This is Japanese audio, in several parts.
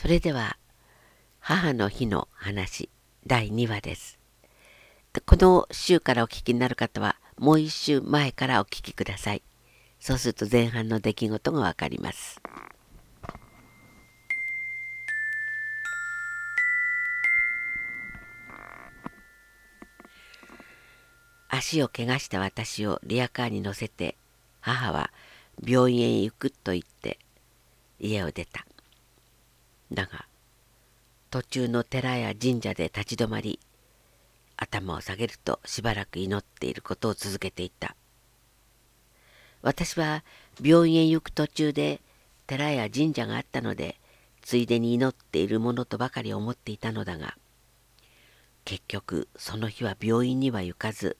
それでは母の日の話第2話です。この週からお聞きになる方はもう一週前からお聞きください。そうすると前半の出来事がわかります。足を怪我した私をリアカーに乗せて母は病院へ行くと言って家を出た。だが途中の寺や神社で立ち止まり頭を下げるとしばらく祈っていることを続けていた。私は病院へ行く途中で寺や神社があったのでついでに祈っているものとばかり思っていたのだが結局その日は病院には行かず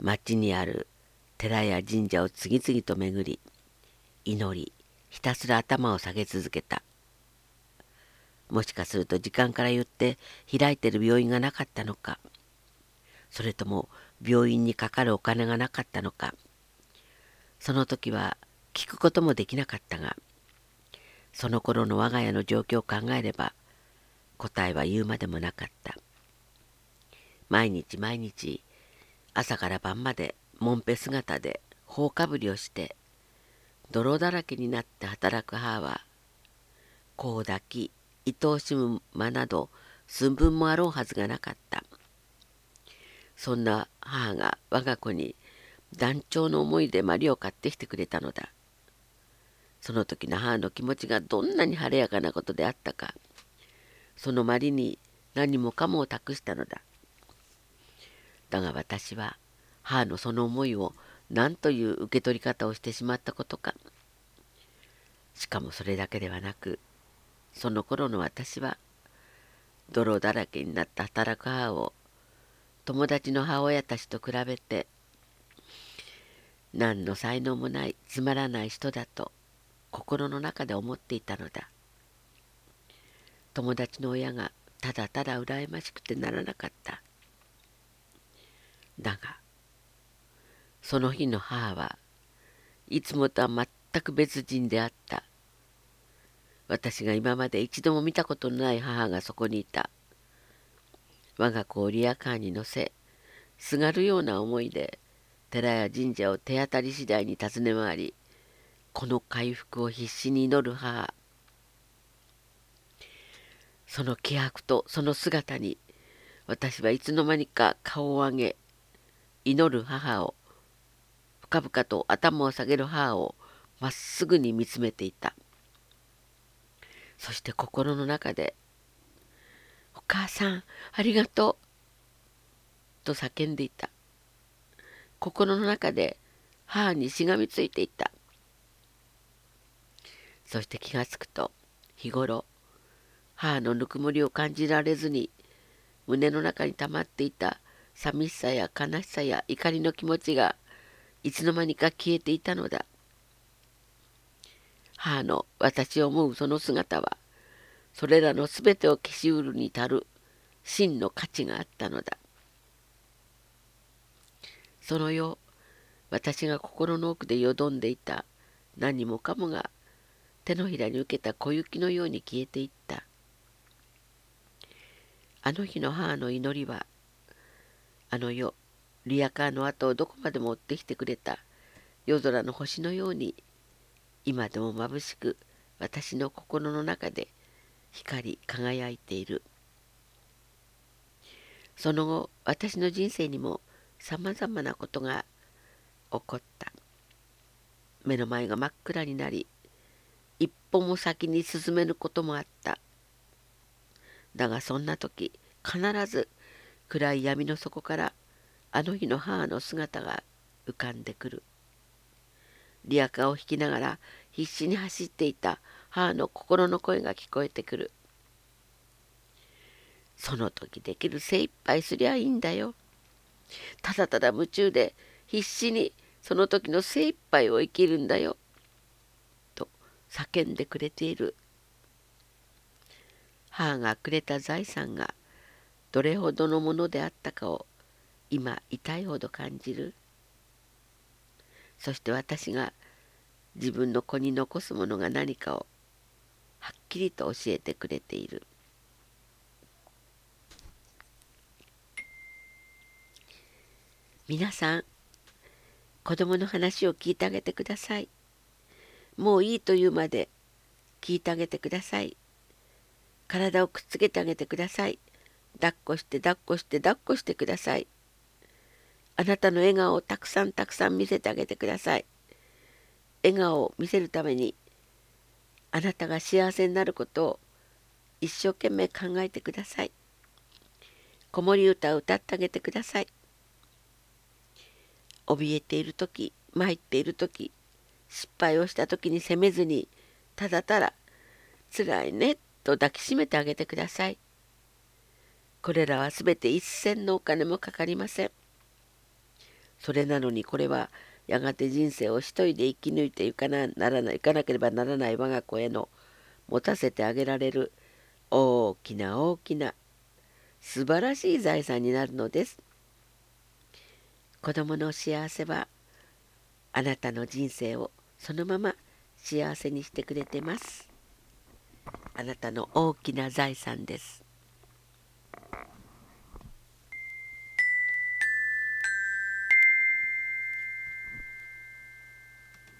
町にある寺や神社を次々と巡り祈りひたすら頭を下げ続けた。もしかすると時間から言って開いてる病院がなかったのか。それとも病院にかかるお金がなかったのか。その時は聞くこともできなかったが。その頃の我が家の状況を考えれば答えは言うまでもなかった。毎日毎日朝から晩までもんぺ姿で頬かぶりをして泥だらけになって働く母は子を抱き愛おしむ間など寸分もあろうはずがなかった。そんな母が我が子に団長の思いでマリを買ってきてくれたのだ。その時の母の気持ちがどんなに晴れやかなことであったか。そのマリに何もかもを託したのだ。だが私は母のその思いを何という受け取り方をしてしまったことか。しかもそれだけではなくその頃の私は泥だらけになった働く母を友達の母親たちと比べて何の才能もないつまらない人だと心の中で思っていたのだ。友達の親がただただ羨ましくてならなかった。だがその日の母はいつもとは全く別人であった。私が今まで一度も見たことのない母がそこにいた。我が子をリアカーに乗せすがるような思いで寺や神社を手当たり次第に訪ね回りこの回復を必死に祈る母。その気迫とその姿に私はいつの間にか顔を上げ祈る母を深々と頭を下げる母をまっすぐに見つめていた。そして心の中で「お母さんありがとう」と叫んでいた。心の中で母にしがみついていた。そして気がつくと日頃母のぬくもりを感じられずに胸の中に溜まっていた寂しさや悲しさや怒りの気持ちがいつの間にか消えていたのだ。母の私を思うその姿はそれらの全てを消しうるに足る真の価値があったのだ。その夜私が心の奥でよどんでいた何もかもが手のひらに受けた小雪のように消えていった。あの日の母の祈りはあの夜リアカーの後をどこまでも追ってきてくれた夜空の星のように今でも眩しく私の心の中で光り輝いている。その後私の人生にもさまざまなことが起こった。目の前が真っ暗になり一歩も先に進めぬこともあった。だがそんな時必ず暗い闇の底からあの日の母の姿が浮かんでくる。リアカーを引きながら必死に走っていた母の心の声が聞こえてくる。その時できる精一杯すりゃいいんだよ。ただただ夢中で必死にその時の精一杯を生きるんだよ。と叫んでくれている。母がくれた財産がどれほどのものであったかを今痛いほど感じる。そして私が自分の子に残すものが何かをはっきりと教えてくれている。皆さん子供の話を聞いてあげてください。もういいというまで聞いてあげてください。体をくっつけてあげてください。抱っこして抱っこして抱っこしてください。あなたの笑顔をたくさんたくさん見せてあげてください。笑顔を見せるためにあなたが幸せになることを一生懸命考えてください。子守歌を歌ってあげてください。怯えている時参っている時失敗をした時に責めずにただただ辛いねと抱きしめてあげてください。これらはすべて一銭のお金もかかりません。それなのにこれはやがて人生を一人で生き抜いていかなならないかなければならない我が子への持たせてあげられる大きな大きな素晴らしい財産になるのです。子供の幸せはあなたの人生をそのまま幸せにしてくれてます。あなたの大きな財産です。